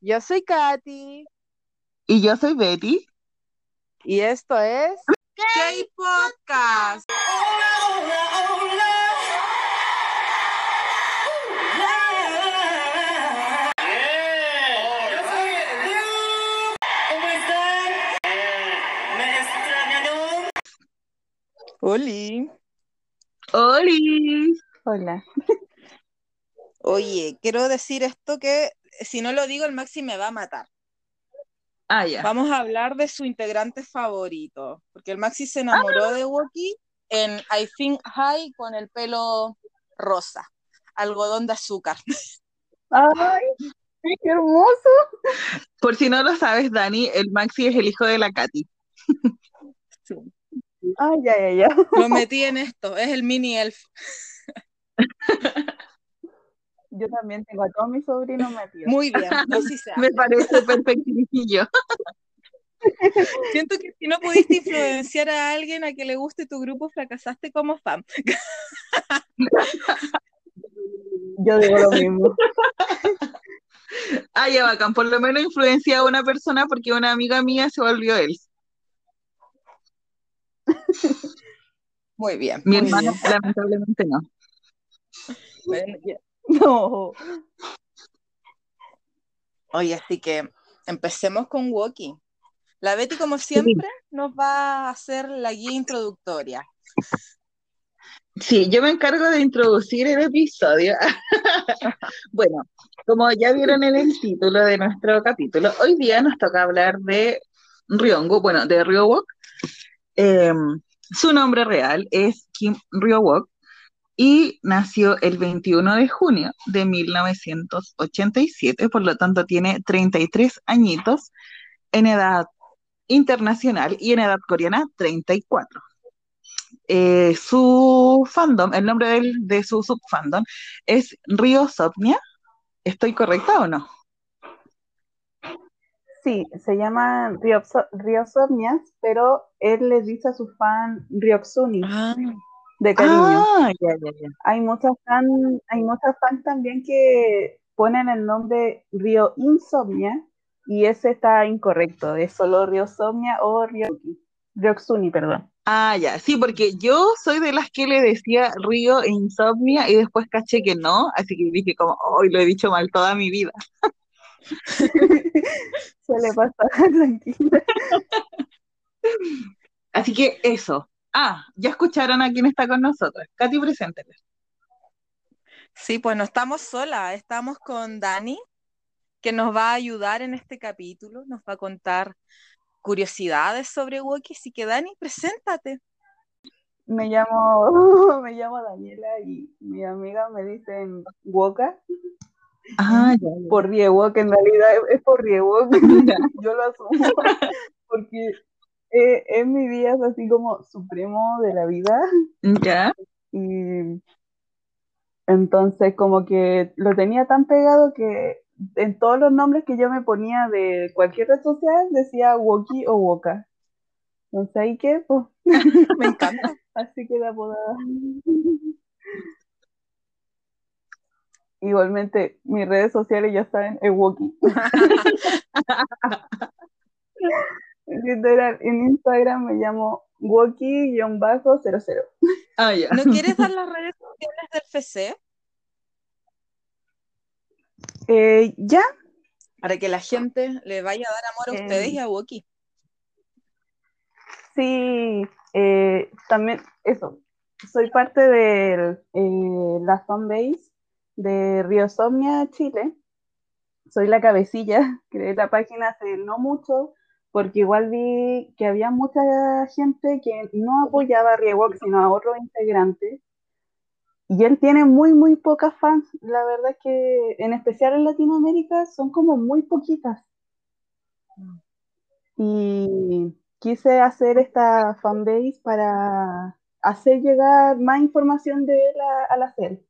Yo soy Katy. Y yo soy Betty. Y esto es K-Podcast. Oli. Oli. Hola. Oye, quiero decir esto que si no lo digo el Maxi me va a matar. Ah, ya. Vamos a hablar de su integrante favorito, porque el Maxi se enamoró de Woki en I Think High con el pelo rosa, algodón de azúcar. ¡Ay! ¡Qué hermoso! Por si no lo sabes, Dani, el Maxi es el hijo de la Katy. Sí. ¡Ay, ya, ya, ya! Lo metí en esto, es el mini elf. Yo también tengo a todos mis sobrinos metidos. Muy bien, así se hace. Me parece perfectillo. Siento que si no pudiste influenciar a alguien a que le guste tu grupo, fracasaste como fan. Yo digo lo mismo. Ah, ya bacán. Por lo menos influencia a una persona porque una amiga mía se volvió él. Muy bien. Mi muy hermano, bien. lamentablemente no. Bueno. No. Oye, así que empecemos con Woki. La Betty, como siempre, nos va a hacer la guía introductoria. Sí, yo me encargo de introducir el episodio. Bueno, como ya vieron en el título de nuestro capítulo, hoy día nos toca hablar de Ryongo, bueno, de Ryowok. Eh, su nombre real es Kim Ryowok y nació el 21 de junio de 1987, por lo tanto tiene 33 añitos en edad internacional y en edad coreana 34. Eh, su fandom, el nombre del- de su subfandom es Ryosopnia. ¿Estoy correcta o no? Sí, se llaman Ryopso- Ryosomnias, pero él les dice a sus fan Ryoksuni, Ah, de cariño. Ah, ya, ya, ya. Hay muchas fan, hay muchas fans también que ponen el nombre Ryo Insomnia y ese está incorrecto, es solo Ryosomnia o Ryoki. Ryoksuni, perdón. Ah, ya, sí, porque yo soy de las que le decía Río e insomnia y después caché que no, así que dije como, hoy lo he dicho mal toda mi vida. Suele pasar, tranquila. Así que eso. Ah, ya escucharon a quién está con nosotros. Katy, preséntele. sí, pues no estamos solas, estamos con Dani, que nos va a ayudar en este capítulo, nos va a contar curiosidades sobre Woki. Así que Dani, preséntate. Me llamo, me llamo Daniela y mi amiga me dicen Woka Ah, ya, ya. por Riewok, en realidad es- por Ya. yo lo asumo, porque eh, es mi día es así como supremo de la vida Ya. y entonces como que lo tenía tan pegado que en todos los nombres que yo me ponía de cualquier red social decía Woki o Woka. Entonces ahí que, pues, Me encanta. así queda apodada. Igualmente, mis redes sociales ya saben, es Woki. Literal, en Instagram me llamo Woki-00. Ah, ya. ¿No quieres dar las redes sociales del FC Eh, ¿ya? para que la gente le vaya a dar amor a Eh, ustedes y a Woki? Sí, eh, también eso. Soy parte de la fanbase de Riosomnia Chile. Soy la cabecilla, creé la página hace no mucho, porque igual vi que había mucha gente que no apoyaba a Riewok, sino a otros integrantes. Y él tiene muy, muy pocas fans. La verdad es que, en especial en Latinoamérica, son como muy poquitas. Y quise hacer esta fanbase para hacer llegar más información de él a, a la serie.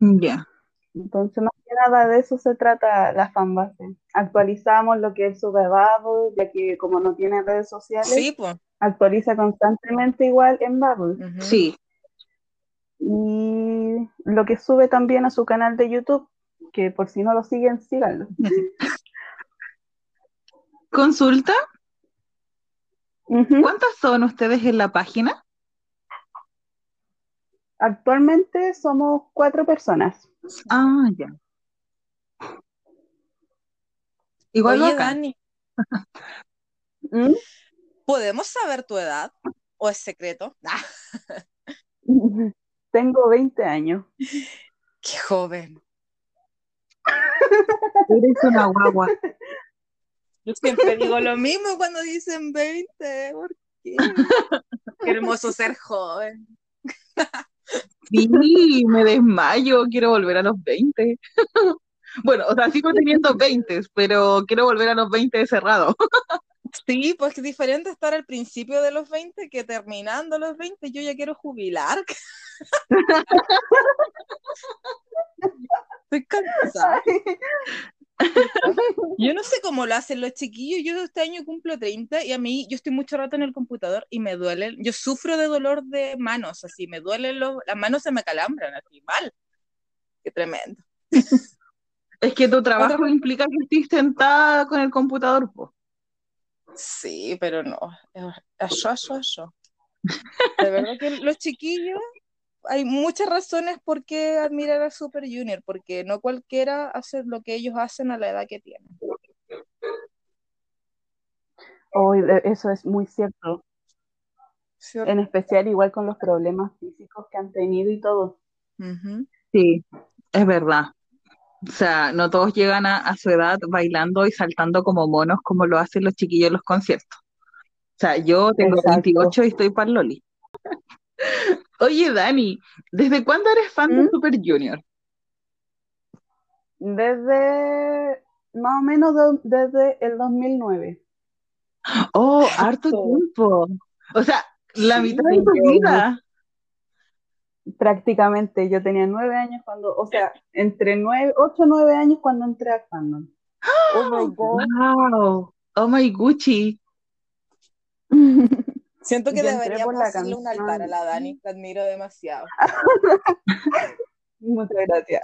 Ya. Entonces, más nada de eso se trata la fanbase. Actualizamos lo que sube a Bubble, ya que como no tiene redes sociales, Sí, pues. actualiza constantemente igual en Bubble. Sí. Y lo que sube también a su canal de YouTube. que por si no lo siguen, síganlo. Consulta, Ujú. ¿cuántas son ustedes en la página? Actualmente somos cuatro personas. Ah, ya. Igual Oye. Dani, ¿Mm? ¿podemos saber tu edad? ¿O es secreto? Ah, Tengo 20 años. qué joven. Eres una guagua. Yo siempre digo lo mismo cuando dicen 20. ¿Por qué? Qué hermoso ser joven. Sí, me desmayo, quiero volver a los 20. Bueno, o sea, sigo teniendo 20, pero quiero volver a los 20 cerrado. Sí, pues es diferente estar al principio de los 20 que terminando los 20. Yo ya quiero jubilar. Estoy cansada. Yo no sé cómo lo hacen los chiquillos. Yo este año cumplo 30 y a mí, yo estoy mucho rato en el computador y me duelen. Yo sufro de dolor de manos, así, me duelen los, las manos se me calambran, así, mal. Qué tremendo. Es que tu trabajo Otra- implica que estés sentada con el computador, po. Sí, pero no. Eso, eso, eso. De verdad que los chiquillos, hay muchas razones por qué admirar a Super Junior, porque no cualquiera hace lo que ellos hacen a la edad que tienen. Hoy de- eso es muy cierto. ¿cierto? En especial igual con los problemas físicos que han tenido y todo. Ujú. Sí, es verdad. O sea, no todos llegan a, a su edad bailando y saltando como monos como lo hacen los chiquillos en los conciertos. O sea, yo tengo Exacto. 28 y estoy para Loli. Oye, Dani, ¿desde cuándo eres fan de ¿Mm? Super Junior? Desde más o menos de- desde el 2009. Oh, harto tiempo. O sea, la Sí, mitad de tu vida. Prácticamente yo tenía nueve años cuando, o sea, entre nueve, ocho o nueve años cuando entré a fandom. Oh my God. Wow. Oh my Gucci. Siento que deberíamos hacerle un altar a la Dani, la admiro demasiado. Muchas gracias.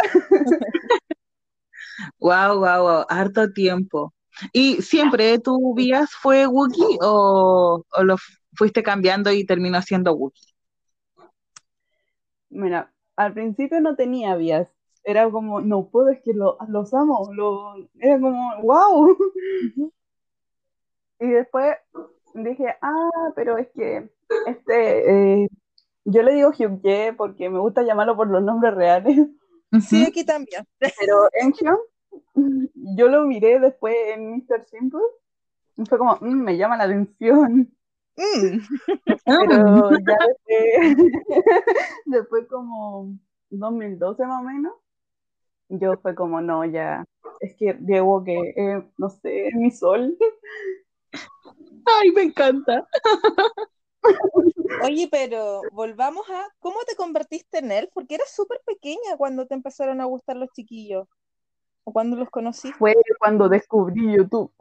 Wow, wow, wow. Harto tiempo. ¿Y siempre tu vías fue Wookiee o, o lo fuiste cambiando y terminó siendo Wookiee? Mira, al principio no tenía vías. Era como, no puedo, es que lo- los amo. Lo, era como, wow. Y después dije, ah, pero es que este, eh, yo le digo Hyukje porque me gusta llamarlo por los nombres reales. Sí, aquí también. Pero Enhyun, yo lo miré después en Mr. Simple y fue como, "Mm, me llama la atención. Mm. Pero ya después, después como 2012 más o menos, yo fue como, no, ya, es que Diego que, eh, no sé, es mi sol. Ay, me encanta. Oye, pero volvamos a cómo te convertiste en él, porque eras súper pequeña cuando te empezaron a gustar los chiquillos, o cuando los conociste. Fue cuando descubrí YouTube.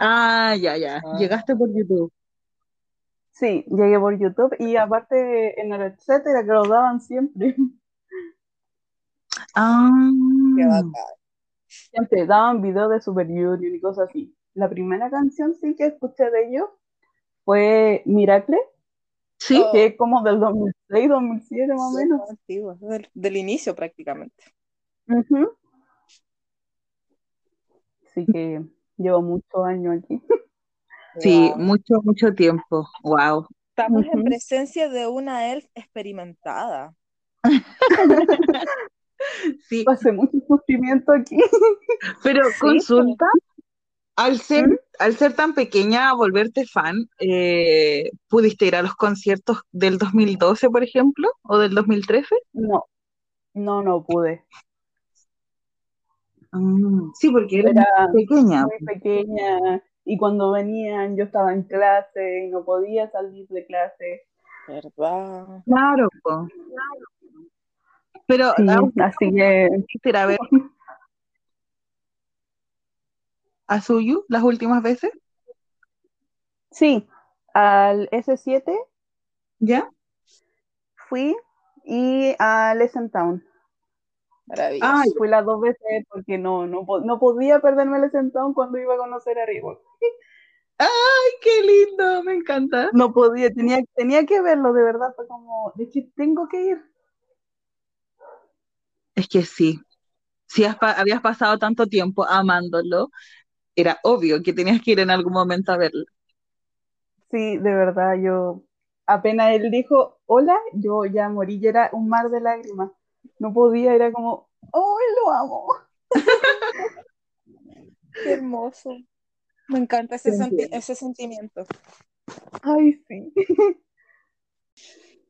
Ah, ya, ya. Ah. Llegaste por YouTube. Sí, llegué por YouTube y aparte en el etcétera que lo daban siempre. Ah. Qué bacán. Siempre daban videos de Super Junior y cosas así. La primera canción sí que escuché de ellos fue Miracle, Sí. que es como del 2006, 2007 más o menos. Antiguo, del, del inicio prácticamente. Ujú. Así que llevo muchos años aquí. Sí, Wow. mucho, mucho tiempo. Wow. Estamos en presencia de una elf experimentada. Sí, Pasé mucho sufrimiento aquí. pero Sí, consulta, al ser, ¿Mm? al ser tan pequeña, volverte fan, eh, ¿pudiste ir a los conciertos del 2012, por ejemplo, o del 2013? No, no, no pude. Mm, sí, porque Era pequeña. muy pequeña y cuando venían yo estaba en clase y no podía salir de clase. ¿Verdad? Claro. Pero Sí, ¿aún así que pudiste ir a ver a Suyu las últimas veces? sí, al S7 ¿Ya? fui y al SM Town. Maravilloso. Ay, fui las dos veces porque no, no, no podía perderme el sentón cuando iba a conocer a Reebok. ¡Ay, qué lindo! Me encanta. No podía, tenía, tenía que verlo, de verdad, fue como, de que tengo que ir. Es que sí. Si has habías pasado tanto tiempo amándolo, era obvio que tenías que ir en algún momento a verlo. Sí, de verdad, yo apenas él dijo hola, yo ya morí, ya era un mar de lágrimas. No podía, era como, ¡oh, lo amo! Qué hermoso. Me encanta ese, senti- ese sentimiento. Ay, sí.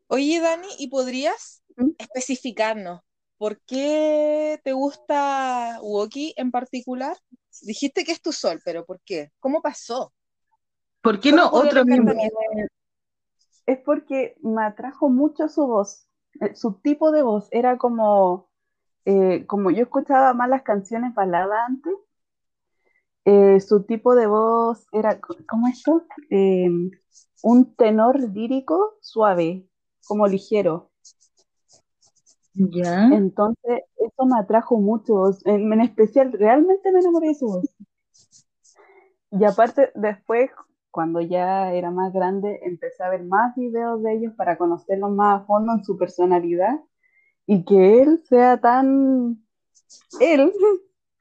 Oye, Dani, ¿y podrías ¿Mm? especificarnos por qué te gusta Woki en particular? Dijiste que es tu sol, pero ¿por qué? ¿Cómo pasó? ¿Por qué ¿Cómo no otro miembro? Es porque me atrajo mucho su voz, su tipo de voz. Era como, eh, como yo escuchaba más las canciones baladas antes, eh, su tipo de voz era, ¿cómo es esto? Eh, un tenor lírico suave, como ligero. Ya. Entonces, eso me atrajo mucho, en, en especial, realmente me enamoré de su voz. Y aparte, después, cuando ya era más grande, empecé a ver más videos de ellos para conocerlos más a fondo en su personalidad y que él sea tan él,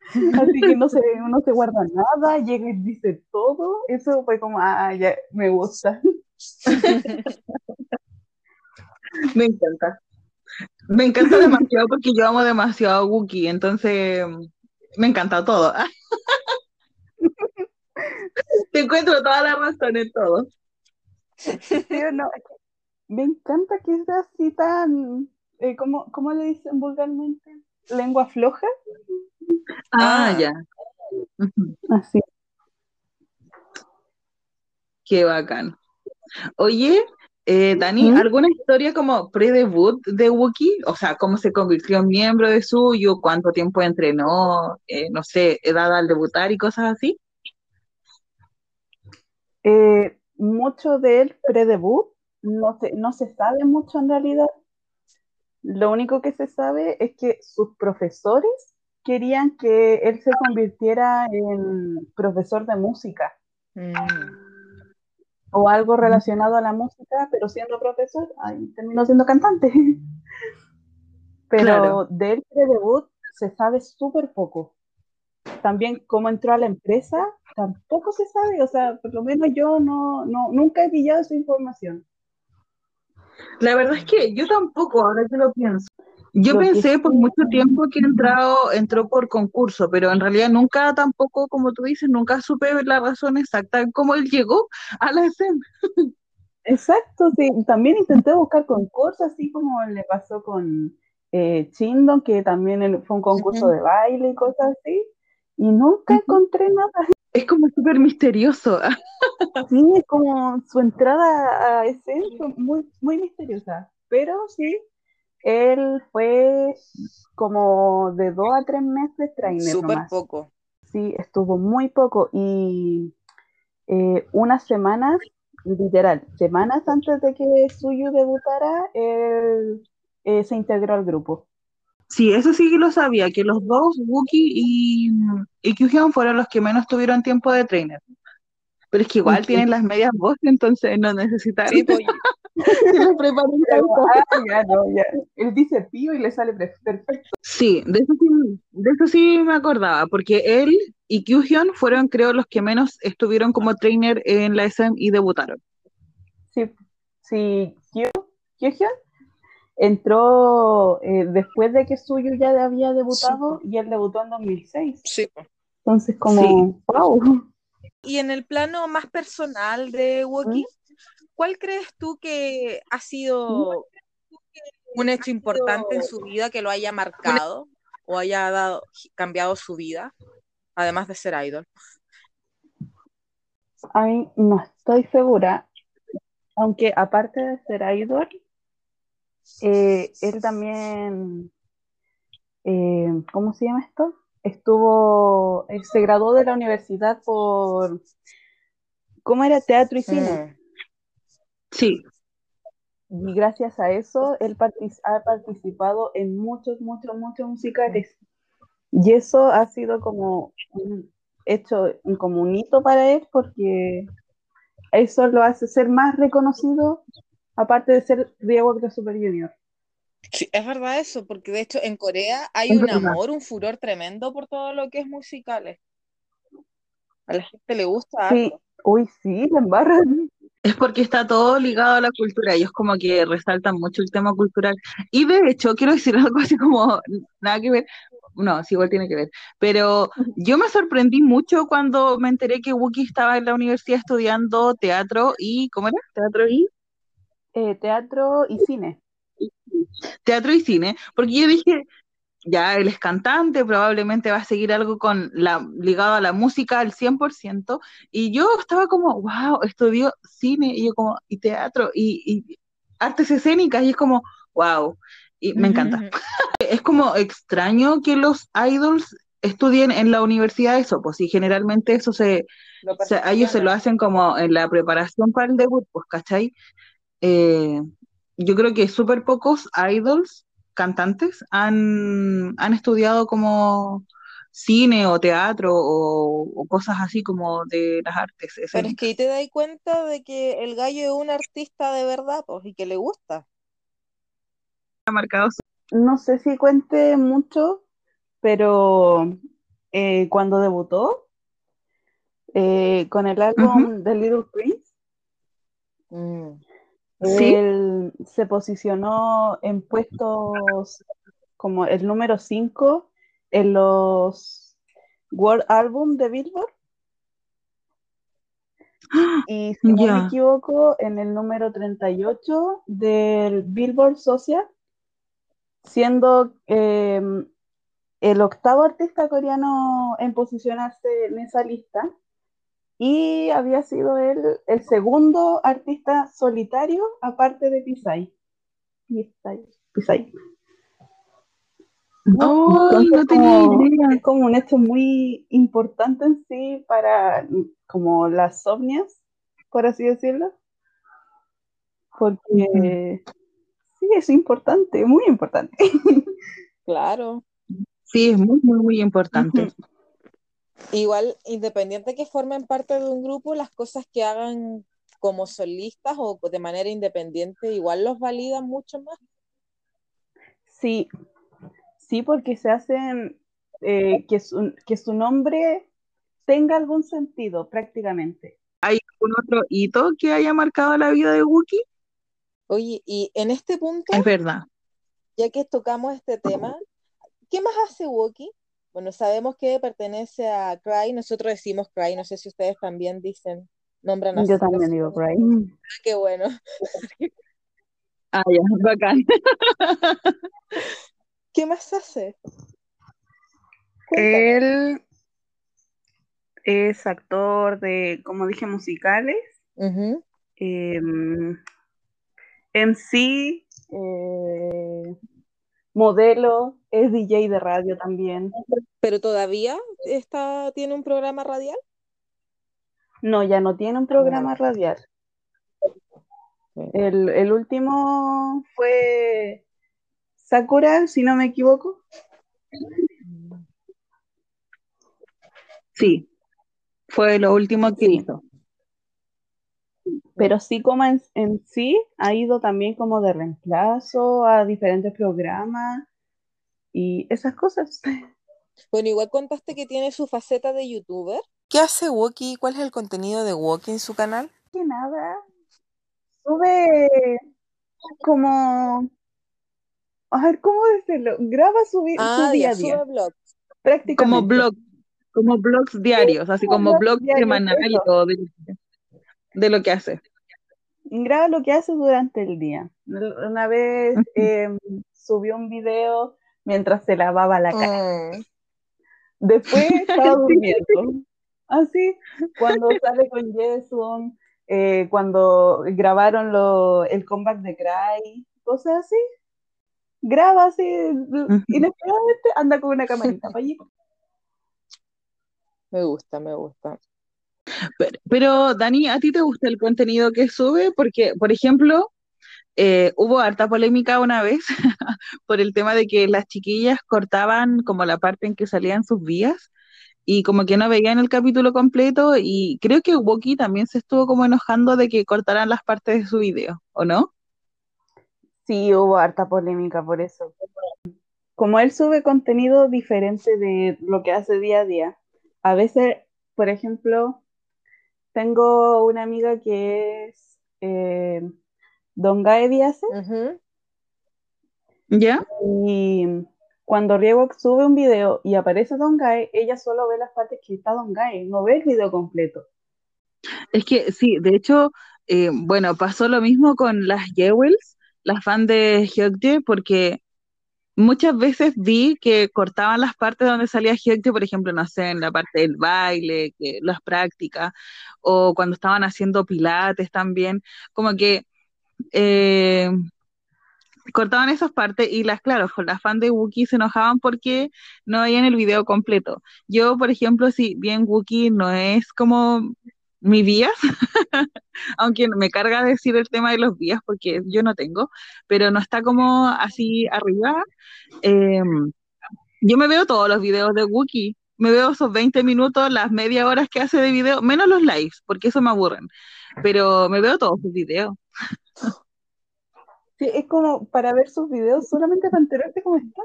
así que no se, no se guarda nada, llega y dice todo. Eso fue como, ah, ya, me gusta. Me encanta. Me encanta demasiado porque yo amo demasiado a Wookiee, entonces me encanta todo. Te encuentro toda la razón en todo. ¿Sí o no? Es Me encanta que sea así tan, eh, ¿cómo, cómo le dicen vulgarmente? Lengua floja. Ah, Ah. ya. Así. Qué bacán. Oye, eh, Dani, ¿Mm? ¿alguna historia como pre-debut de Wookiee? O sea, ¿cómo se convirtió en miembro de suyo? ¿Cuánto tiempo entrenó? Eh, no sé, edad al debutar y cosas así. Eh, mucho del pre-debut no se, no se sabe mucho en realidad. Lo único que se sabe es que sus profesores querían que él se convirtiera en profesor de música Mm. o algo relacionado a la música, pero siendo profesor, ahí terminó siendo cantante. Pero Claro. del pre-debut se sabe súper poco. También cómo entró a la empresa, tampoco se sabe, o sea, por lo menos yo no, no, nunca he pillado esa información. La verdad es que yo tampoco, ahora que lo pienso. Yo Lo que pensé por mucho tiempo que entrado, entró por concurso, pero en realidad nunca tampoco, como tú dices, nunca supe la razón exacta de cómo él llegó a la SEM. Exacto, sí. También intenté buscar concursos, así como le pasó con eh, Chindon, que también fue un concurso de baile y cosas así, y nunca encontré nada. Es como súper misterioso. Sí, como su entrada a ese fue muy, muy misteriosa, pero sí, él fue como de dos a tres meses trainer Súper nomás. poco. Sí, estuvo muy poco y eh, unas semanas, literal, semanas antes de que Suyu debutara, él eh, se integró al grupo. Sí, eso sí que lo sabía, que los dos, Wookie y, y Kyuhyun, fueron los que menos tuvieron tiempo de trainer. Pero es que igual Sí. tienen las medias voces, entonces no necesitan Sí, pues, los preparen ah, ya, no, ya. Él dice pío y le sale perfecto. Sí, de eso sí, de eso sí me acordaba, porque él y Kyuhyun fueron, creo, los que menos estuvieron como trainer en la SM y debutaron. Sí, sí, Kyu, Kyuhyun entró eh, después de que Suyu ya había debutado y él debutó en 2006. sí. Entonces, como, wow. Y en el plano más personal de Woki, ¿cuál crees tú que ha sido un hecho importante en su vida que lo haya marcado o haya dado, cambiado su vida, además de ser idol? Ay, no estoy segura, aunque aparte de ser idol, eh, él también, eh, ¿cómo se llama esto? Estuvo, eh, se graduó de la universidad por, ¿cómo era? Teatro y cine. Sí, Y gracias a eso, él ha participado en muchos, muchos, muchos musicales. Y eso ha sido como un hecho como un hito para él porque eso lo hace ser más reconocido, aparte de ser Diego de Super Junior. Sí, es verdad eso, porque de hecho en Corea hay un amor, un furor tremendo por todo lo que es musicales. A la gente le gusta. Sí, uy, sí, la embarran. Es porque está todo ligado a la cultura, ellos como que resaltan mucho el tema cultural. Y de hecho, quiero decir algo así como, nada que ver, no, sí, igual tiene que ver, pero yo me sorprendí mucho cuando me enteré que Wookie estaba en la universidad estudiando teatro y, ¿cómo era? Teatro y... Eh, teatro y cine. Teatro y cine, porque yo dije, ya él es cantante, probablemente va a seguir algo con la, ligado a la música al 100%, y yo estaba como, wow, estudió cine, y yo como, y teatro, y, artes escénicas, y es como, wow, y me encanta. es como extraño que los idols estudien en la universidad eso, pues, y generalmente eso se, a ellos se lo hacen como en la preparación para el debut, pues, ¿cachai? Eh, yo creo que súper pocos idols cantantes han, estudiado como cine o teatro o, cosas así como de las artes. Pero es que ahí te das cuenta de que el gallo es un artista de verdad pues, y que le gusta. Ha marcado No sé si cuente mucho, pero eh, cuando debutó eh, con el álbum The Little Prince, mm. Él se posicionó en puestos como el número 5 en los World Album de Billboard. Y si no me equivoco, en el número 38 del Billboard Social, siendo em, el octavo artista coreano en posicionarse en esa lista y había sido él el segundo artista solitario aparte de Pisay. Pisay. Pisay. No, no tenía idea. Es como un hecho muy importante en sí para como las ovnias, por así decirlo. Porque sí, es importante, muy importante. Claro. Sí, es muy, muy, muy importante. Igual, independiente que formen parte de un grupo, las cosas que hagan como solistas o de manera independiente, igual los validan mucho más. Sí, sí, porque se hacen eh, que, su, que su nombre tenga algún sentido prácticamente. ¿Hay algún otro hito que haya marcado la vida de Wookie? Oye, y en este punto, es verdad. Ya que tocamos este tema, ¿qué más hace Wookie? Bueno, sabemos que pertenece a Cry, nosotros decimos Cry, no sé si ustedes también dicen, nombran así. Yo también digo Cry. Ah, qué bueno. ah, ya, bacán. ¿Qué más hace? Él es actor de, como dije, musicales. En sí, eh, modelo, es DJ de radio también. ¿Pero todavía está, tiene un programa radial? No, ya no tiene un programa radial. El, último fue Sakura, si no me equivoco. Sí, fue lo último que hizo pero sí como en, sí ha ido también como de reemplazo a diferentes programas y esas cosas. Bueno, igual contaste que tiene su faceta de youtuber. ¿Qué hace Woki? ¿Cuál es el contenido de Woki en su canal? Que nada. Sube como a ver, ¿cómo decirlo? Graba su, ah, su día a día. Sube blogs. Prácticamente. Como blogs, como blogs diarios, así como, blogs semanales de, de lo que hace graba lo que hace durante el día. Una vez em, subió un video mientras se lavaba la cara. Mm. Después estaba durmiendo. Así, cuando sale con Jason, eh, cuando grabaron lo, el comeback de Cry, cosas así. Graba así, inesperadamente anda con una camarita para allí. Me gusta, me gusta. Pero, Dani, ¿a ti te gusta el contenido que sube? Porque, por ejemplo, eh, hubo harta polémica una vez por el tema de que las chiquillas cortaban como la parte en que salían sus vías y como que no veían el capítulo completo y creo que Woki también se estuvo como enojando de que cortaran las partes de su video, ¿o no? Sí, hubo harta polémica por eso. Como él sube contenido diferente de lo que hace día a día, a veces, por ejemplo, tengo una amiga que es eh, Don Gae Díaz, ¿Ya? y cuando Riego sube un video y aparece Don Gae, ella solo ve las partes que está Don Gae, no ve el video completo. Es que sí, de hecho, eh, bueno, pasó lo mismo con las Jewels, las fans de Hyuktae, porque muchas veces vi que cortaban las partes donde salía Hyuktae, por ejemplo, no sé, en la parte del baile, que, las prácticas, o cuando estaban haciendo pilates también, como que eh, cortaban esas partes y las, claro, las fans de Wookiee se enojaban porque no veían el video completo. Yo, por ejemplo, si bien Wookiee no es como mi vías, aunque me carga decir el tema de los vías porque yo no tengo, pero no está como así arriba. Em, yo me veo todos los videos de Wookiee, me veo esos 20 minutos, las media horas que hace de video, menos los lives, porque eso me aburren, pero me veo todos sus videos. Sí, es como para ver sus videos solamente para enterarte cómo está.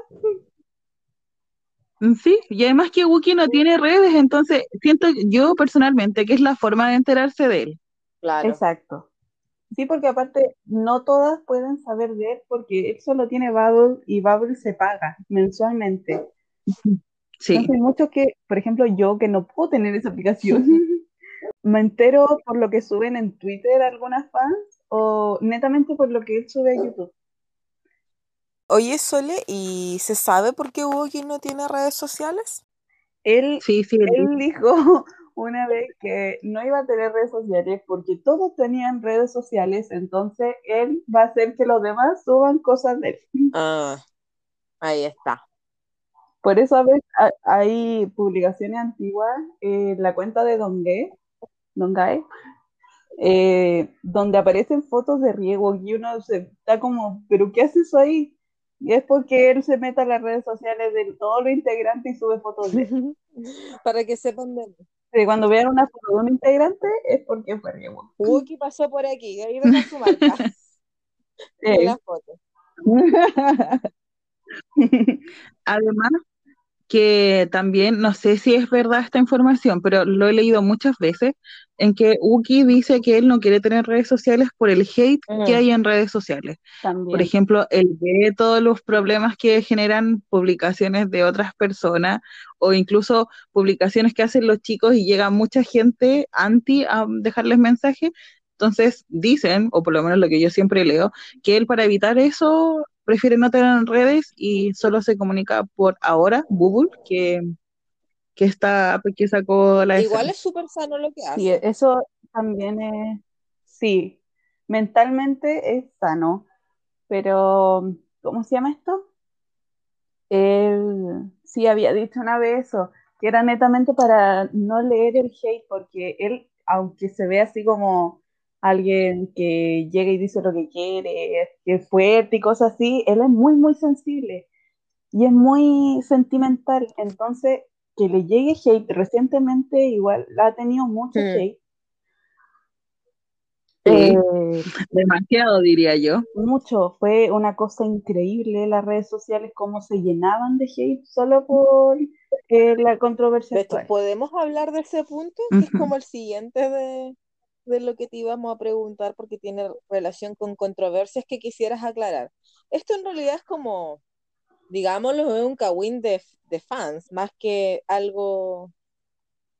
Mm, sí, y además que Wookie no tiene redes, entonces siento yo personalmente que es la forma de enterarse de él. Claro. Exacto. Sí, porque aparte no todas pueden saber de él porque él solo tiene Bubble y Bubble se paga mensualmente. Sí, Entonces hay muchos que, por ejemplo, yo que no puedo tener esa aplicación, me entero por lo que suben en Twitter algunas fans o netamente por lo que él sube a YouTube. Oye, Sole, ¿y se sabe por qué Wookiee no tiene redes sociales? Él, sí, sí. él él dijo una vez que no iba a tener redes sociales porque todos tenían redes sociales, entonces él va a hacer que los demás suban cosas de él. Ah, ahí está. Por eso a veces ha- hay publicaciones antiguas en la cuenta de Don Gae, Don eh, donde aparecen fotos de riego y uno se está como, ¿pero qué hace eso ahí? Y es porque él se mete a las redes sociales de todos los integrantes y sube fotos de él. Para que sepan de Sí, Cuando vean una foto de un integrante es porque fue riego. Wookiee pasó por aquí, ahí deja su marca la foto. Además, que también, no sé si es verdad esta información, pero lo he leído muchas veces, en que Wookie dice que él no quiere tener redes sociales por el hate que Ujú. hay en redes sociales. Por ejemplo, él ve todos los problemas que generan publicaciones de otras personas o incluso publicaciones que hacen los chicos y llega mucha gente anti a dejarles mensajes. Entonces dicen, o por lo menos lo que yo siempre leo, que él para evitar eso prefiere no tener redes y solo se comunica por ahora, Google, que, que esta que sacó la Igual escena. es súper sano lo que Sí, hace. eso también es, sí, mentalmente es sano, pero ¿cómo se llama esto? Él sí había dicho una vez eso, que era netamente para no leer el hate, porque él, aunque se ve así como alguien que llega y dice lo que quiere, que es fuerte y cosas así, él es muy, muy sensible y es muy sentimental, entonces que le llegue hate recientemente igual ha tenido mucho Hmm. hate. Sí. Eh, Demasiado, diría yo. mucho, fue una cosa increíble las redes sociales, cómo se llenaban de hate solo por eh, la controversia De hecho, podemos hablar de ese punto, que es como el siguiente de, de lo que te íbamos a preguntar, porque tiene relación con controversias que quisieras aclarar. Esto en realidad es como, digámoslo, es un cagüín de, de fans, más que algo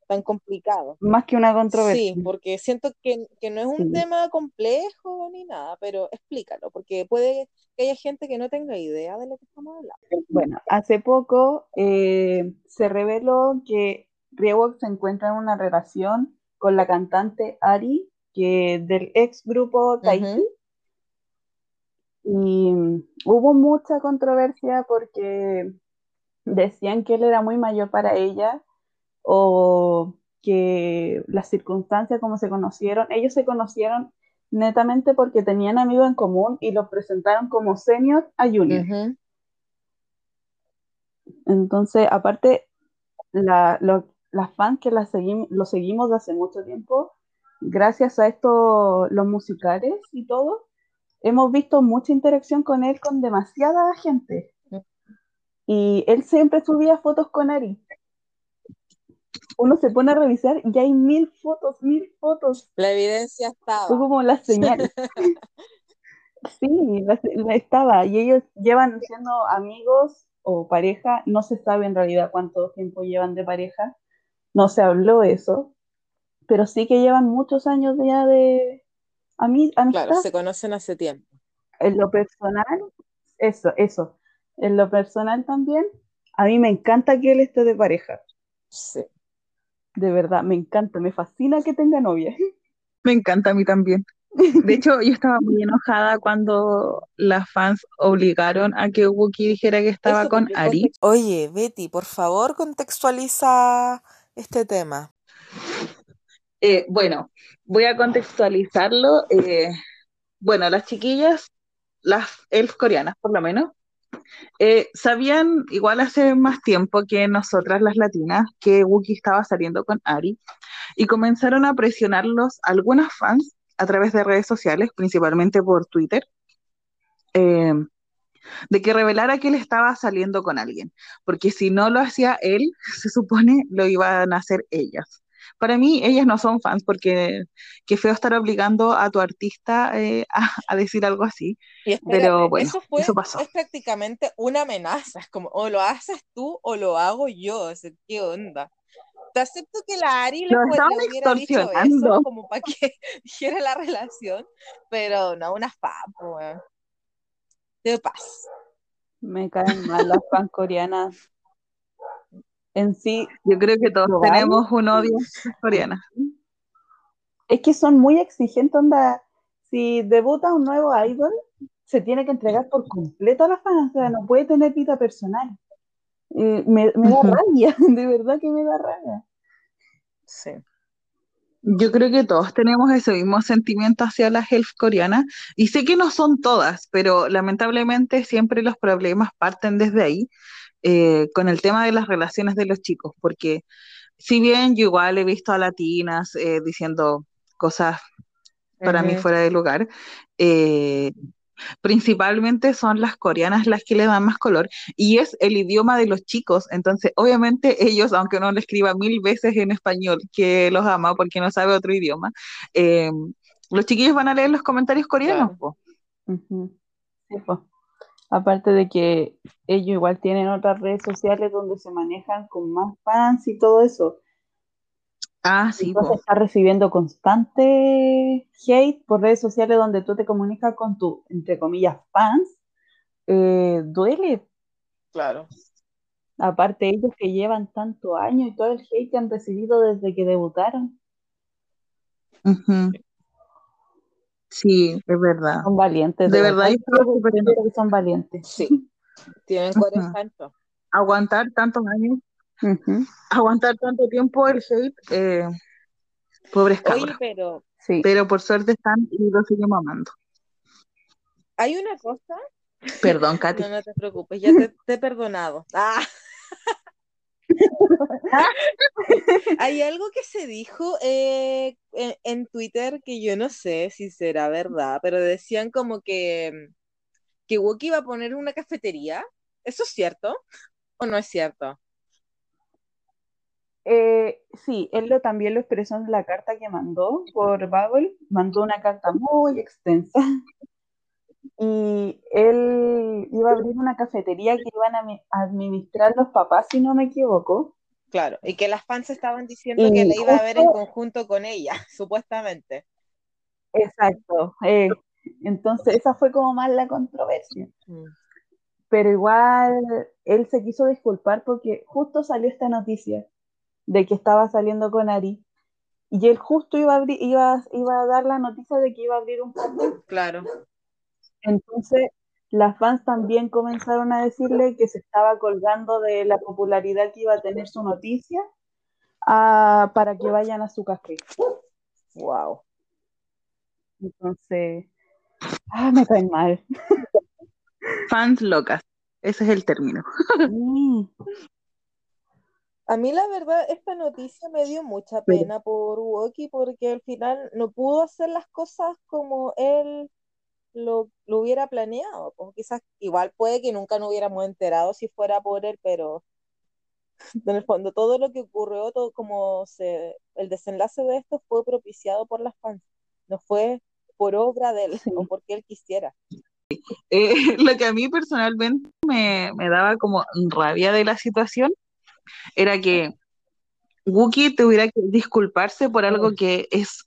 tan complicado. Más que una controversia. Sí, porque siento que, que no es un Sí. tema complejo ni nada, pero explícalo, porque puede que haya gente que no tenga idea de lo que estamos hablando. Bueno, hace poco eh, se reveló que Reebok se encuentra en una relación con la cantante Ari, que del ex grupo Tahiti, Ujú. Y mm, hubo mucha controversia porque decían que él era muy mayor para ella o que las circunstancias como se conocieron, ellos se conocieron netamente porque tenían amigos en común y los presentaron como senior a junior. Entonces, aparte, la, las fans que la seguimos, lo seguimos de hace mucho tiempo, gracias a esto, los musicales y todo, hemos visto mucha interacción con él con demasiada gente. Y él siempre subía fotos con Ari. Uno se pone a revisar y hay mil fotos, mil fotos. La evidencia estaba. Fue como la señal. sí, estaba. Y ellos llevan siendo amigos o pareja, no se sabe en realidad cuánto tiempo llevan de pareja, no se habló eso, pero sí que llevan muchos años ya de amistad. Claro, se conocen hace tiempo. En lo personal, eso, eso. En lo personal también, a mí me encanta que él esté de pareja. Sí. De verdad, me encanta, me fascina que tenga novia. Me encanta a mí también. De hecho, yo estaba muy enojada cuando las fans obligaron a que Wookie dijera que estaba con Ari. Oye, Betty, por favor, contextualiza este tema. Eh, bueno, voy a contextualizarlo. Eh, bueno, las chiquillas, las elf coreanas por lo menos, eh, sabían igual hace más tiempo que nosotras las latinas que Wookie estaba saliendo con Ari y comenzaron a presionarlos algunas fans a través de redes sociales, principalmente por Twitter, de que revelara que él estaba saliendo con alguien, porque si no lo hacía él, se supone lo iban a hacer ellas. Para mí, ellas no son fans porque qué feo estar obligando a tu artista eh, a, decir algo así. pero bueno, eso, fue, pasó. Es prácticamente una amenaza, es como o lo haces tú o lo hago yo, ¿qué onda? te acepto que la Ari le, hubiera dicho eso como para que dijera la relación, pero no una fan, pues. De paz. Me caen mal las fans coreanas. En sí, yo creo que todos tenemos un odio coreana. Es que son muy exigentes, onda. Si debuta un nuevo idol, se tiene que entregar por completo a la fans, o sea, no puede tener vida personal. Eh, me, me, da rabia, de verdad que me da rabia. Sí. Yo creo que todos tenemos ese mismo sentimiento hacia las elf coreanas y sé que no son todas, pero lamentablemente siempre los problemas parten desde ahí eh, con el tema de las relaciones de los chicos, porque si bien yo igual he visto a latinas eh, diciendo cosas para mí fuera de lugar, eh, principalmente son las coreanas las que le dan más color y es el idioma de los chicos, entonces obviamente ellos, aunque no le escriba mil veces en español que los ama porque no sabe otro idioma, eh, los chiquillos van a leer los comentarios coreanos. Aparte de que ellos igual tienen otras redes sociales donde se manejan con más fans y todo eso. Ah, sí. Entonces está recibiendo constante hate por redes sociales donde tú te comunicas con tu, entre comillas, fans. Eh, duele. Claro. Aparte ellos que llevan tanto años y todo el hate que han recibido desde que debutaron. Sí, es verdad. Son valientes. De, verdad, que son valientes. Sí. Tienen corazón. Aguantar tantos años Aguantar tanto tiempo el hate, eh, pobres cabros. pero... Pero por suerte están y lo seguimos amando. Hay una cosa... Perdón, Katy. No, no te preocupes, ya te, he perdonado. Ah. Hay algo que se dijo eh, en, Twitter que yo no sé si será verdad, pero decían como que, que iba a poner una cafetería. ¿Eso es cierto o no es cierto? Eh, sí, él lo, también lo expresó en la carta que mandó por Bubble, mandó una carta muy extensa. Y él iba a abrir una cafetería que iban a administrar los papás, si no me equivoco. Claro, y que las fans estaban diciendo que la iba a ver en conjunto con ella, supuestamente. Exacto. Eh, entonces, esa fue como más la controversia. Mm. Pero igual, él se quiso disculpar porque justo salió esta noticia de que estaba saliendo con Ari. Y él justo iba a, abrir, iba, iba a dar la noticia de que iba a abrir un jardín. Claro. Entonces, las fans también comenzaron a decirle que se estaba colgando de la popularidad que iba a tener su noticia para que vayan a su café. Wow. Entonces, ah, me caen mal. Fans locas, ese es el término. Mm, A mí la verdad, esta noticia me dio mucha pena por Woki porque al final no pudo hacer las cosas como él lo, lo hubiera planeado. Pues quizás igual puede que nunca nos hubiéramos enterado si fuera por él, pero en el fondo todo lo que ocurrió, todo como se, el desenlace de esto fue propiciado por las fans, no fue por obra de él Sí. o porque él quisiera. Eh, lo que a mí personalmente me, me daba como rabia de la situación era que Wookie tuviera que disculparse por algo que es,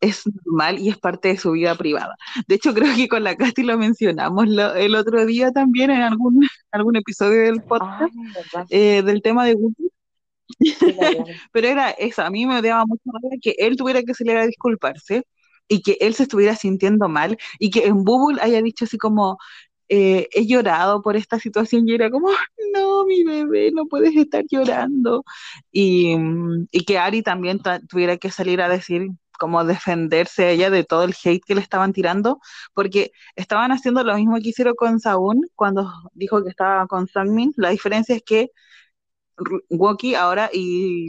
es normal y es parte de su vida privada. De hecho, creo que con la Casti lo mencionamos lo- el otro día también en algún, algún episodio del podcast Ay, verdad, eh, del tema de verdad. Pero era eso, a mí me daba rabia que él tuviera que salir a disculparse y que él se estuviera sintiendo mal y que en Bubble haya dicho así como, eh, he llorado por esta situación y era como, no, mi bebé, no puedes estar llorando. Y, y que Ari también ta- tuviera que salir a decir, como defenderse a ella de todo el hate que le estaban tirando, porque estaban haciendo lo mismo que hicieron con Saúl cuando dijo que estaba con Sangmin. La diferencia es que Woki ahora y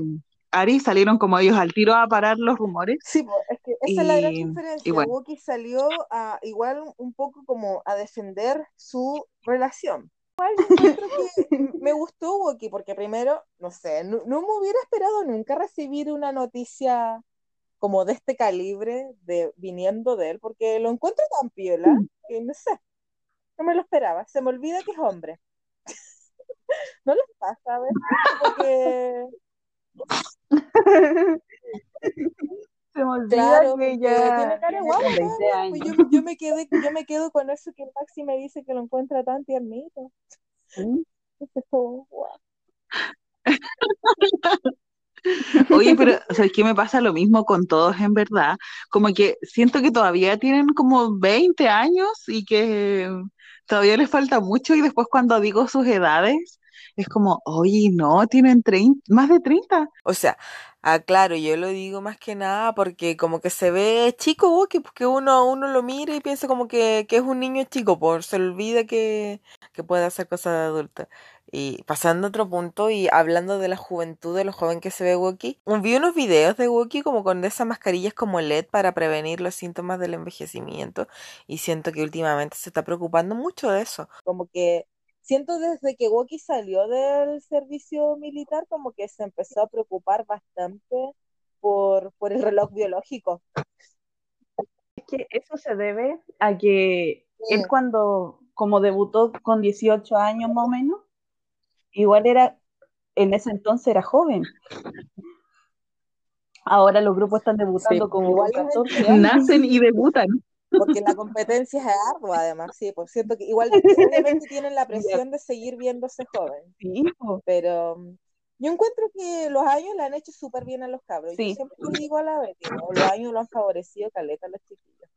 Ari salieron como ellos al tiro a parar los rumores. Sí, es que esa es la gran Y, diferencia. y bueno, Wookiee salió a igual un- poco como a defender su relación. Que me gustó Wookiee porque primero, no sé, no, no me hubiera esperado nunca recibir una noticia como de este calibre de viniendo de él, porque lo encuentro tan piola que no sé, no me lo esperaba. Se me olvida que es hombre. ¿No les pasa a veces? Como que Se me olvida Claro, que porque ya tiene cara de tiene guagua, como 20 pues años. yo, yo me quedé, yo me quedo con eso que Maxi me dice que lo encuentra tan tiernito. Sí. Entonces, como, guau. oye, pero ¿sabes qué me pasa lo mismo con todos en verdad? Como que siento que todavía tienen como 20 años y que todavía les falta mucho y después cuando digo sus edades es como, oye, no, tienen 30, más de 30. O sea, ah, claro, yo lo digo más que nada porque como que se ve chico, Wookie, porque uno, uno lo mira y piensa como que, que es un niño chico, por se olvida que, que puede hacer cosas de adulto. Y pasando a otro punto y hablando de la juventud, de lo joven que se ve Wookie, vi unos videos de Wookie como con esas mascarillas como LED para prevenir los síntomas del envejecimiento y siento que últimamente se está preocupando mucho de eso. Como que siento desde que Woki salió del servicio militar, como que se empezó a preocupar bastante por, por el reloj biológico. Es que eso se debe a que Sí. él cuando, como debutó con 18 años más o menos, igual era, en ese entonces era joven. Ahora los grupos están debutando Sí. como Igual con es 14 entiendo. años. Nacen y debutan. Porque la competencia es ardua, además, sí, pues siento que igual obviamente tienen la presión de seguir viéndose joven, Sí, pero mm, yo encuentro que los años le han hecho súper bien a los cabros. Yo siempre le digo a la Betty, ¿no? los años lo han favorecido caleta a los chiquillos.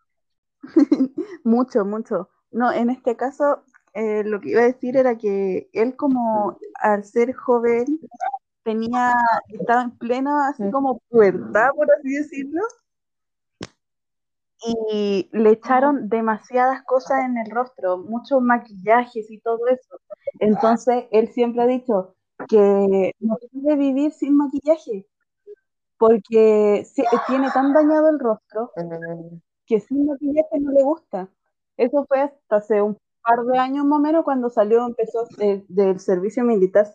Mucho, mucho. No, en este caso, eh, lo que iba a decir era que él como al ser joven tenía, estaba en plena así como pubertad, por así decirlo, y le echaron demasiadas cosas en el rostro, muchos maquillajes y todo eso. Entonces, él siempre ha dicho que no puede vivir sin maquillaje, porque tiene tan dañado el rostro que sin maquillaje no le gusta. Eso fue hasta hace un par de años más o menos cuando salió, empezó de- del servicio militar,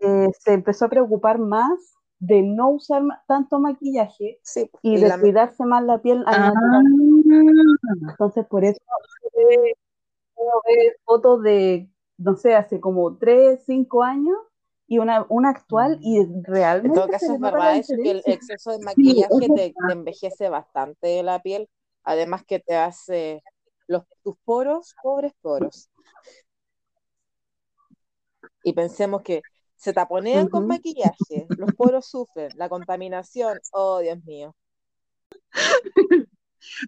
eh, se empezó a preocupar más de no usar tanto maquillaje Sí, y y de la- cuidarse más la piel al Ah, natural. Entonces, por eso eh, uno ve fotos de, no sé, hace como 3, 5 años y una, una actual y en realmente todo se caso es verdad eso, que el exceso de Sí, maquillaje es te, te envejece bastante la piel, además que te hace los, tus poros, pobres poros. Y pensemos que se taponean con maquillaje, los poros sufren, la contaminación, oh Dios mío.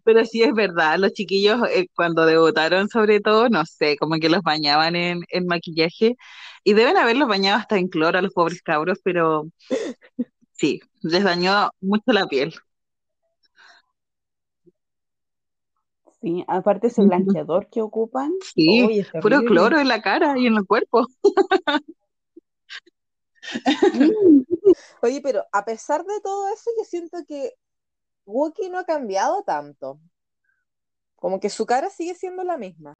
Pero sí es verdad, los chiquillos eh, cuando debutaron sobre todo, no sé, como que los bañaban en, en maquillaje y deben haberlos bañado hasta en cloro a los pobres cabros, pero sí, les dañó mucho la piel. Sí, aparte ese blanqueador que ocupan. Sí, ¡Uy, es puro cloro en la cara y en el cuerpo. Oye, pero a pesar de todo eso, yo siento que Wookiee no ha cambiado tanto. Como que su cara sigue siendo la misma.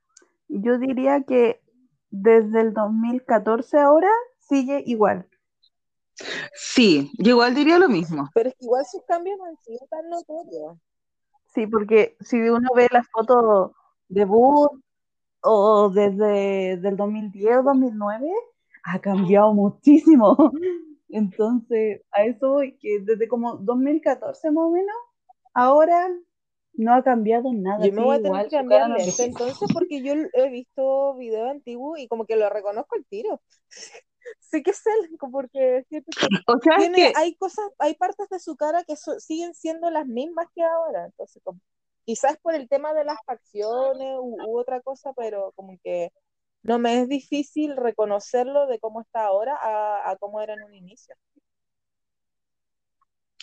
Yo diría que desde el 2014 ahora sigue igual. Sí, yo igual diría lo mismo. Pero es que igual sus cambios no han sido tan notorios. Sí, porque si uno ve las fotos de Boo o desde del 2010 o 2009, ha cambiado muchísimo. Entonces, a eso voy, que desde como 2014 más o menos, ahora no ha cambiado nada. Yo me voy a tener que cambiar lente entonces porque yo he visto videos antiguos y como que lo reconozco al tiro. Sí que es él, porque siento que O sea, es tiene, que hay cosas, hay partes de su cara que so- siguen siendo las mismas que ahora. Entonces, como, quizás por el tema de las facciones u, u otra cosa, pero como que no me es difícil reconocerlo de cómo está ahora a, a cómo era en un inicio.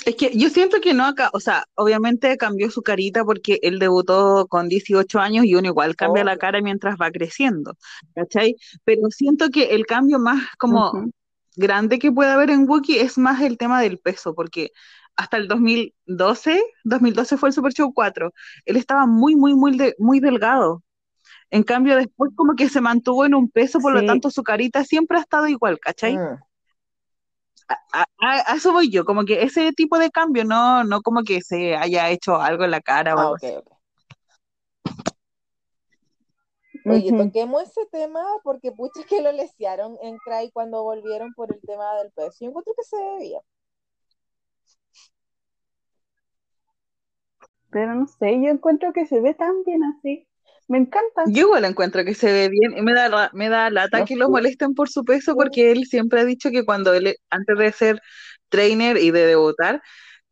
Es que yo siento que no acá, o sea, obviamente cambió su carita porque él debutó con 18 años y uno igual cambia la Obvio. cara mientras va creciendo, ¿cachai? Pero siento que el cambio más como Ujú. grande que puede haber en Wookiee es más el tema del peso, porque hasta el 2012, 2012 fue el Super Show 4, él estaba muy, muy, muy, de- muy delgado. En cambio, después como que se mantuvo en un peso, por lo Sí, tanto su carita siempre ha estado igual, ¿cachai? Mm. A, a- a eso voy yo, como que ese tipo de cambio, no, no como que se haya hecho algo en la cara Ah, algo ok, así. ok. Oye, toquemos ese tema porque pucha que lo lesearon en Cry cuando volvieron por el tema del peso. Yo encuentro que se ve bien. Pero no sé, yo encuentro que se ve tan bien así. Me encanta. Yo igual encuentro que se ve bien y me da, me da lata No que lo molesten por su peso porque él siempre ha dicho que cuando él, antes de ser trainer y de debutar,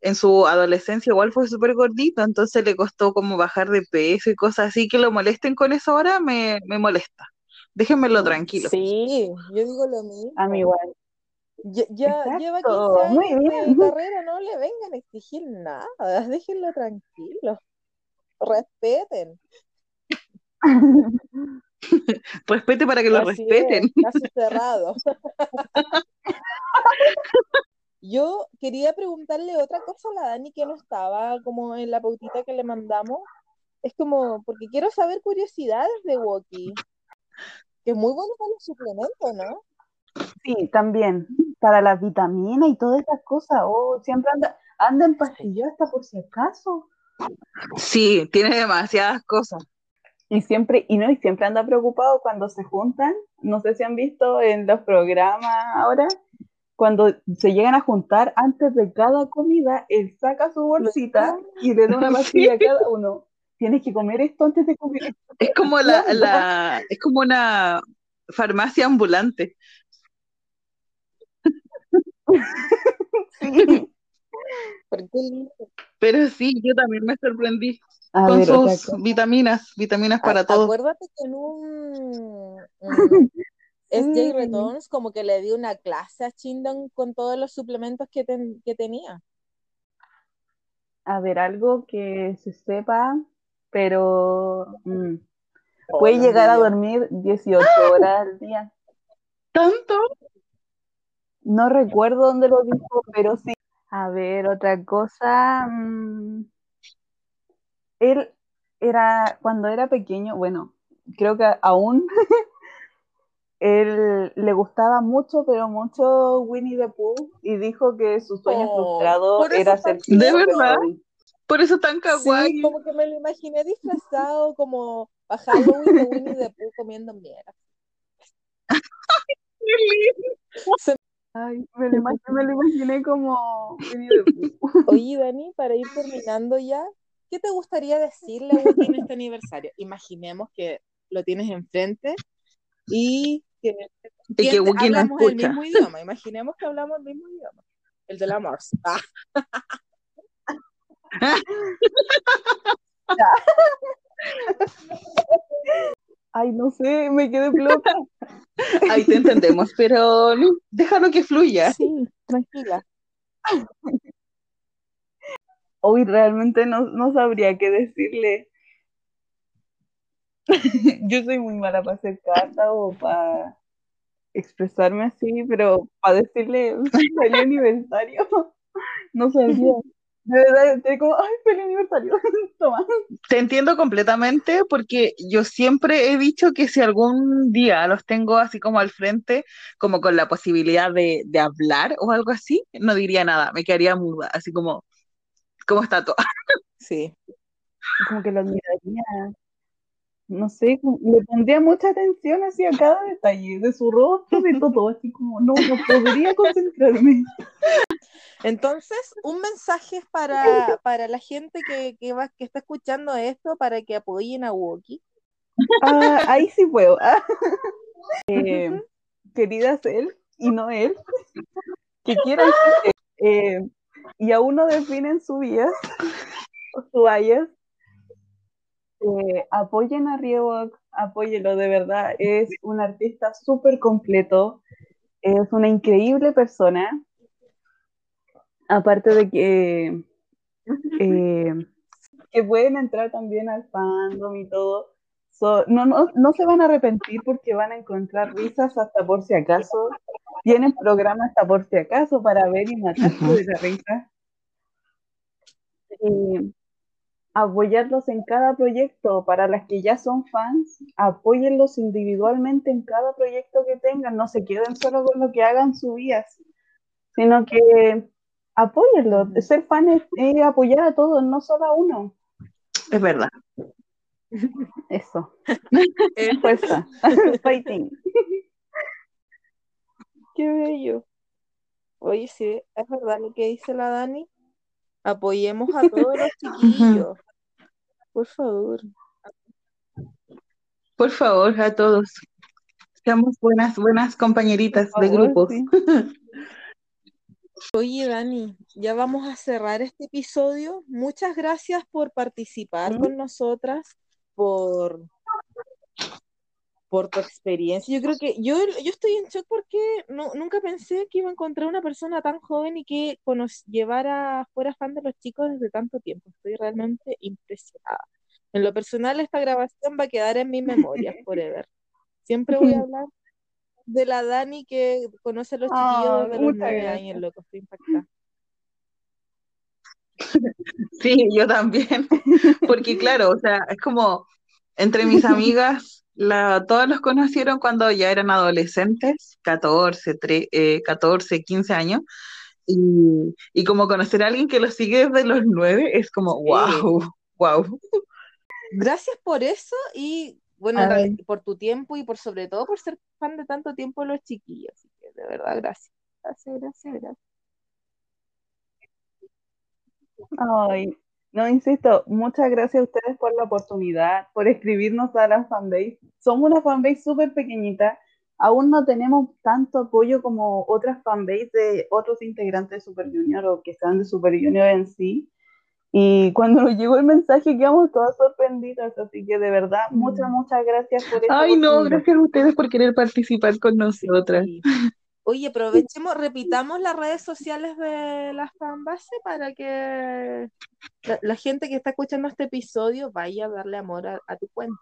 en su adolescencia igual fue súper gordito, entonces le costó como bajar de peso y cosas así, que lo molesten con eso ahora me, me molesta. Déjenmelo Mm, tranquilo. Sí, yo digo lo A mí mismo. igual. Ya, ya lleva 15 Exacto, muy años de carrera, no le vengan a exigir nada, déjenlo tranquilo, respeten. Respete para que lo Así respeten. es, cerrado. Yo quería preguntarle otra cosa a la Dani que no estaba como en la pautita que le mandamos. Es como, porque quiero saber curiosidades de Woki, que es muy bueno para los suplementos, ¿no? Sí, también. Para las vitaminas y todas esas cosas. Oh, siempre anda, anda en pastillas hasta por si acaso. Sí, tiene demasiadas cosas. Y siempre, y no, y siempre anda preocupado cuando se juntan. No sé si han visto en los programas ahora, cuando se llegan a juntar antes de cada comida, él saca su bolsita y le da una pastilla a cada uno. Tienes que comer esto antes de comer esto. Es como ¿Qué la, la, es como una farmacia ambulante. Sí. Pero sí, yo también me sorprendí A con ver, sus vitaminas, vitaminas para A- todo. Acuérdate que en un, Sí. Returns como que le dio una clase a Chindon con todos los suplementos que, ten- que tenía. A ver, algo que se sepa, pero mm, Oh, puede llegar a dormir 18 horas al día. ¿Tanto? No recuerdo dónde lo dijo, pero sí. A ver, otra cosa. mm, él era, cuando era pequeño, bueno, creo que aún, él le gustaba mucho, pero mucho Winnie the Pooh y dijo que su sueño Oh, frustrado era ser ¿De verdad? Por eso tan Sí, kawaii. como que me lo imaginé disfrazado como a Halloween de Winnie the Pooh comiendo mierda. Qué lindo. Se- Ay, me lo imaginé, me lo imaginé como. Oye, Dani, para ir terminando ya, ¿qué te gustaría decirle a Wookie en este aniversario? Imaginemos que lo tienes enfrente y que, Y que Wookie hablamos el mismo idioma. Imaginemos que hablamos el mismo idioma. El de la Morse. Ah, Ay, no sé, me quedé loca. Ahí te entendemos, pero déjalo que fluya. sí, tranquila. Hoy realmente no, no sabría qué decirle. Yo soy muy mala para hacer cartas o para expresarme así, pero para decirle feliz aniversario, no sabía. De verdad, estoy como, ay, feliz aniversario. Toma. Te entiendo completamente porque yo siempre he dicho que si algún día los tengo así como al frente, como con la posibilidad de, de hablar o algo así, no diría nada, me quedaría muda, así como, ¿cómo está todo? Sí. Como que lo admiraría. No sé, le pondría mucha atención así a cada detalle de su rostro, de todo, así como, no, no podría concentrarme. Entonces, un mensaje para, para la gente que, que, va, que está escuchando esto para que apoyen a Woki. Ah, ahí sí puedo. Ah. Eh, queridas él y no él, que quieran eh, y aún no definen su vida o su bias, eh, apoyen a Reebok, apóyenlo de verdad, es un artista súper completo, es una increíble persona, aparte de que, eh, que pueden entrar también al fandom y todo. So, no, no, no se van a arrepentir porque van a encontrar risas hasta por si acaso. Tienen programas hasta por si acaso para ver y matarse de la risa. Eh, apoyarlos en cada proyecto. Para las que ya son fans, apóyenlos individualmente en cada proyecto que tengan. No se queden solo con lo que hagan sus vidas, sino que apóyenlos. Ser fan es, es apoyar a todos, no solo a uno. Es verdad. Eso. Fuerza. Fighting. Qué bello. Oye, sí, es verdad lo que dice la Dani. Apoyemos a todos los chiquillos. Por favor. Por favor, a todos. Seamos buenas, buenas compañeritas de grupos. sí. Oye, Dani, ya vamos a cerrar este episodio. Muchas gracias por participar con nosotras, por, por tu experiencia. Yo creo que yo, yo estoy en shock porque no, nunca pensé que iba a encontrar una persona tan joven y que cono- llevara, fuera fan de los chicos desde tanto tiempo. Estoy realmente impresionada. En lo personal, esta grabación va a quedar en mi memoria forever. Siempre voy a hablar de la Dani que conoce a los chiquillos Ah, desde los nueve años, loco. Estoy impactada. Sí, yo también. Porque claro, o sea, es como entre mis amigas, la, todas los conocieron cuando ya eran adolescentes, 14, tre- eh, 14, 15 años. Y, y como conocer a alguien que los sigue desde los 9 es como, Sí. wow, wow. Gracias por eso y bueno, por tu tiempo y por sobre todo por ser fan de tanto tiempo de los chiquillos. Así que de verdad, gracias. Gracias, gracias, gracias. Ay, no, insisto, muchas gracias a ustedes por la oportunidad, por escribirnos a la fanbase. Somos una fanbase súper pequeñita, aún no tenemos tanto apoyo como otras fanbase de otros integrantes de Super Junior o que están de Super Junior en sí. Y cuando nos llegó el mensaje quedamos todas sorprendidas, así que de verdad, muchas, muchas gracias por esta Ay, no, gracias a ustedes por querer participar con nosotras. Sí. Oye, aprovechemos, repitamos las redes sociales de la fanbase para que la, la gente que está escuchando este episodio vaya a darle amor a, a tu cuenta.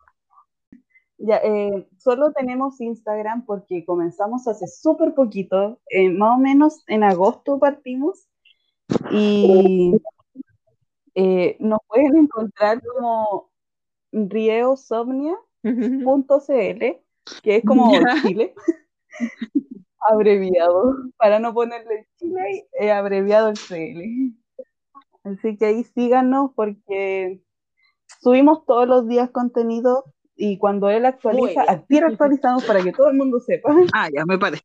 Ya, eh, solo tenemos Instagram porque comenzamos hace súper poquito, eh, más o menos en agosto partimos y eh, nos pueden encontrar como rieosomnia.cl, que es como. Chile, abreviado, para no ponerle Chile, eh, abreviado el CL. Así que ahí síganos porque subimos todos los días contenido y cuando él actualiza, al tiro actualizamos para que todo el mundo sepa. Ah, ya me parece.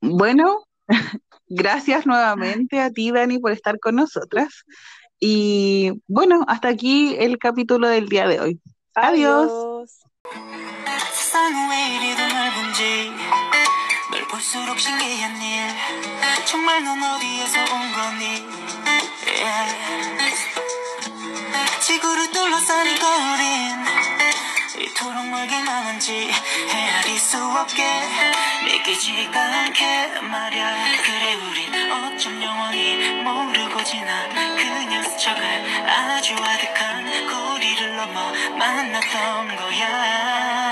Bueno, gracias nuevamente a ti, Dani, por estar con nosotras. Y bueno, hasta aquí el capítulo del día de hoy. Adiós. Adiós. 볼수록 신기한 일. 정말 넌 어디에서 온 거니? Yeah. 지구를 둘러싸니 거린 이토록 멀게 나는지 헤아릴 수 없게 믿기지가 않게 말야. 그래 우린 어쩜 영원히 모르고 지나 그냥 스쳐갈 아주 아득한 거리를 넘어 만났던 거야